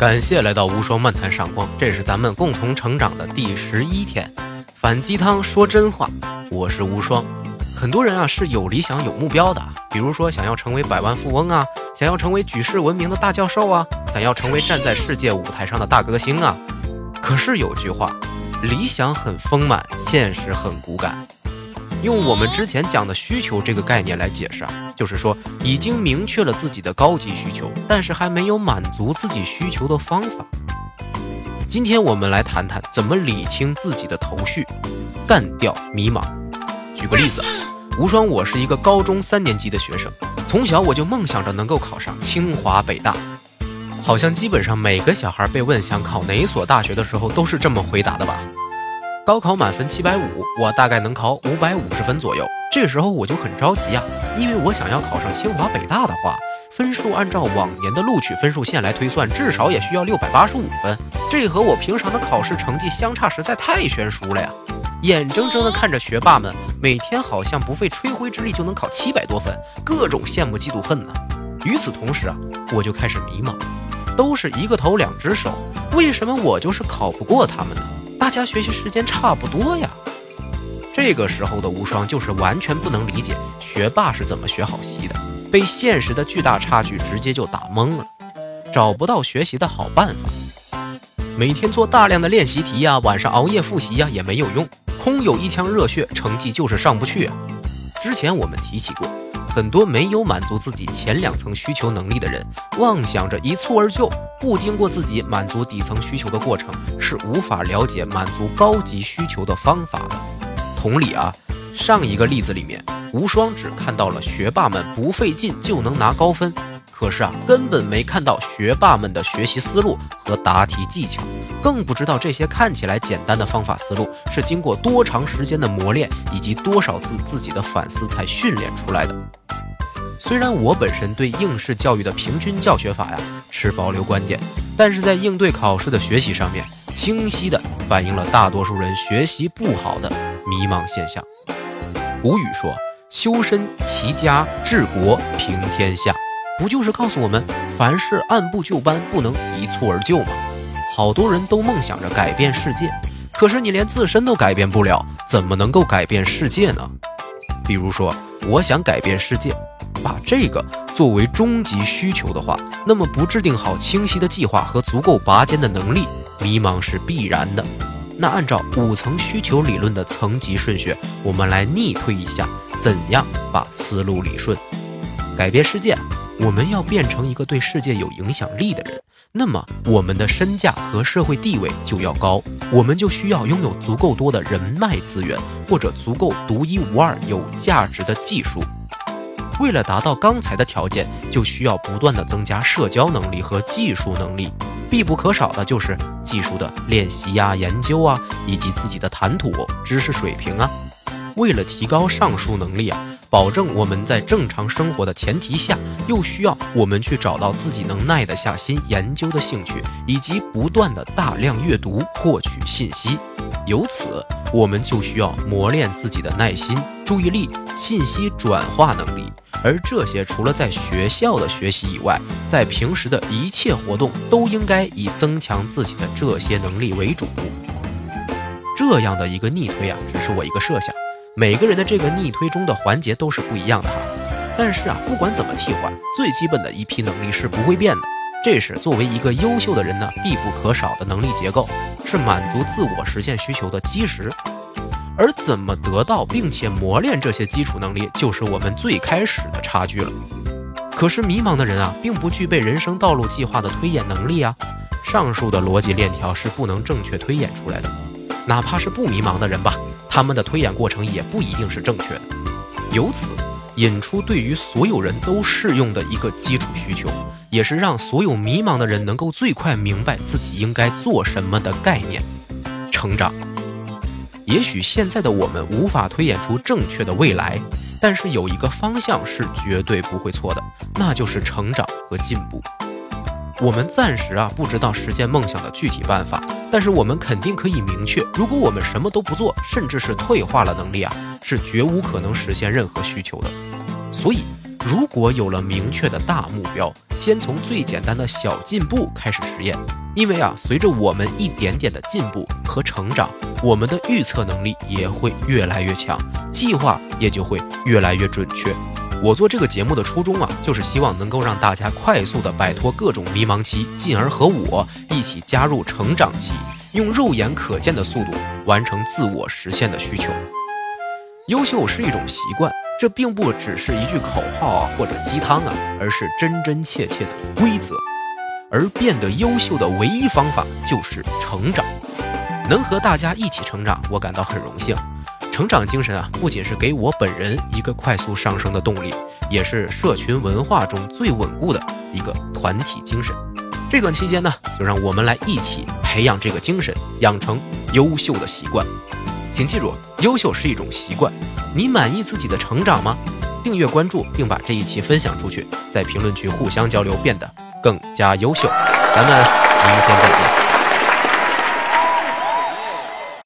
感谢来到无双漫谈上光，这是咱们共同成长的第十一天。反鸡汤说真话，我是无双。很多人啊是有理想有目标的，比如说想要成为百万富翁啊，想要成为举世闻名的大教授啊，想要成为站在世界舞台上的大歌星啊。可是有句话，理想很丰满，现实很骨感。用我们之前讲的需求这个概念来解释啊，就是说已经明确了自己的高级需求，但是还没有满足自己需求的方法。今天我们来谈谈怎么理清自己的头绪，干掉迷茫。举个例子，无双，我是一个高中三年级的学生，从小我就梦想着能够考上清华北大，好像基本上每个小孩被问想考哪所大学的时候，都是这么回答的吧。高考满分七百五，我大概能考五百五十分左右。这时候我就很着急啊，因为我想要考上清华北大的话，分数按照往年的录取分数线来推算，至少也需要六百八十五分。这和我平常的考试成绩相差实在太悬殊了呀！眼睁睁地看着学霸们每天好像不费吹灰之力就能考七百多分，各种羡慕嫉妒恨呢。与此同时啊，我就开始迷茫，都是一个头两只手，为什么我就是考不过他们呢？大家学习时间差不多呀，这个时候的无双就是完全不能理解学霸是怎么学好习的，被现实的巨大差距直接就打懵了，找不到学习的好办法，每天做大量的练习题呀，晚上熬夜复习呀也没有用，空有一腔热血，成绩就是上不去啊。之前我们提起过。很多没有满足自己前两层需求能力的人，妄想着一蹴而就，不经过自己满足底层需求的过程，是无法了解满足高级需求的方法的。同理啊，上一个例子里面，无双只看到了学霸们不费劲就能拿高分。可是啊，根本没看到学霸们的学习思路和答题技巧，更不知道这些看起来简单的方法思路是经过多长时间的磨练以及多少次自己的反思才训练出来的。虽然我本身对应试教育的平均教学法呀持保留观点，但是在应对考试的学习上面，清晰的反映了大多数人学习不好的迷茫现象。古语说：“修身齐家治国平天下。”不就是告诉我们，凡事按部就班，不能一蹴而就吗？好多人都梦想着改变世界，可是你连自身都改变不了，怎么能够改变世界呢？比如说，我想改变世界，把这个作为终极需求的话，那么不制定好清晰的计划和足够拔尖的能力，迷茫是必然的。那按照五层需求理论的层级顺序，我们来逆推一下，怎样把思路理顺，改变世界？我们要变成一个对世界有影响力的人，那么我们的身价和社会地位就要高，我们就需要拥有足够多的人脉资源，或者足够独一无二、有价值的技术。为了达到刚才的条件，就需要不断的增加社交能力和技术能力，必不可少的就是技术的练习呀、研究啊，以及自己的谈吐、知识水平啊。为了提高上述能力啊。保证我们在正常生活的前提下，又需要我们去找到自己能耐得下心研究的兴趣，以及不断的大量阅读获取信息。由此，我们就需要磨练自己的耐心、注意力、信息转化能力。而这些，除了在学校的学习以外，在平时的一切活动都应该以增强自己的这些能力为主。这样的一个逆推啊，只是我一个设想。每个人的这个逆推中的环节都是不一样的哈，但是啊，不管怎么替换，最基本的一批能力是不会变的。这是作为一个优秀的人呢必不可少的能力结构，是满足自我实现需求的基石。而怎么得到并且磨练这些基础能力，就是我们最开始的差距了。可是迷茫的人啊，并不具备人生道路计划的推演能力啊，上述的逻辑链条是不能正确推演出来的。哪怕是不迷茫的人吧。他们的推演过程也不一定是正确的，由此引出对于所有人都适用的一个基础需求，也是让所有迷茫的人能够最快明白自己应该做什么的概念：成长。也许现在的我们无法推演出正确的未来，但是有一个方向是绝对不会错的，那就是成长和进步。我们暂时啊不知道实现梦想的具体办法，但是我们肯定可以明确，如果我们什么都不做，甚至是退化了能力啊，是绝无可能实现任何需求的。所以，如果有了明确的大目标，先从最简单的小进步开始实验。因为啊，随着我们一点点的进步和成长，我们的预测能力也会越来越强，计划也就会越来越准确。我做这个节目的初衷啊，就是希望能够让大家快速的摆脱各种迷茫期，进而和我一起加入成长期，用肉眼可见的速度完成自我实现的需求。优秀是一种习惯。这并不只是一句口号啊，或者鸡汤啊，而是真真切切的规则。而变得优秀的唯一方法就是成长。能和大家一起成长，我感到很荣幸。成长精神啊，不仅是给我本人一个快速上升的动力，也是社群文化中最稳固的一个团体精神。这段期间呢，就让我们来一起培养这个精神，养成优秀的习惯。请记住，优秀是一种习惯。你满意自己的成长吗？订阅关注，并把这一期分享出去，在评论区互相交流，变得更加优秀。咱们明天再见。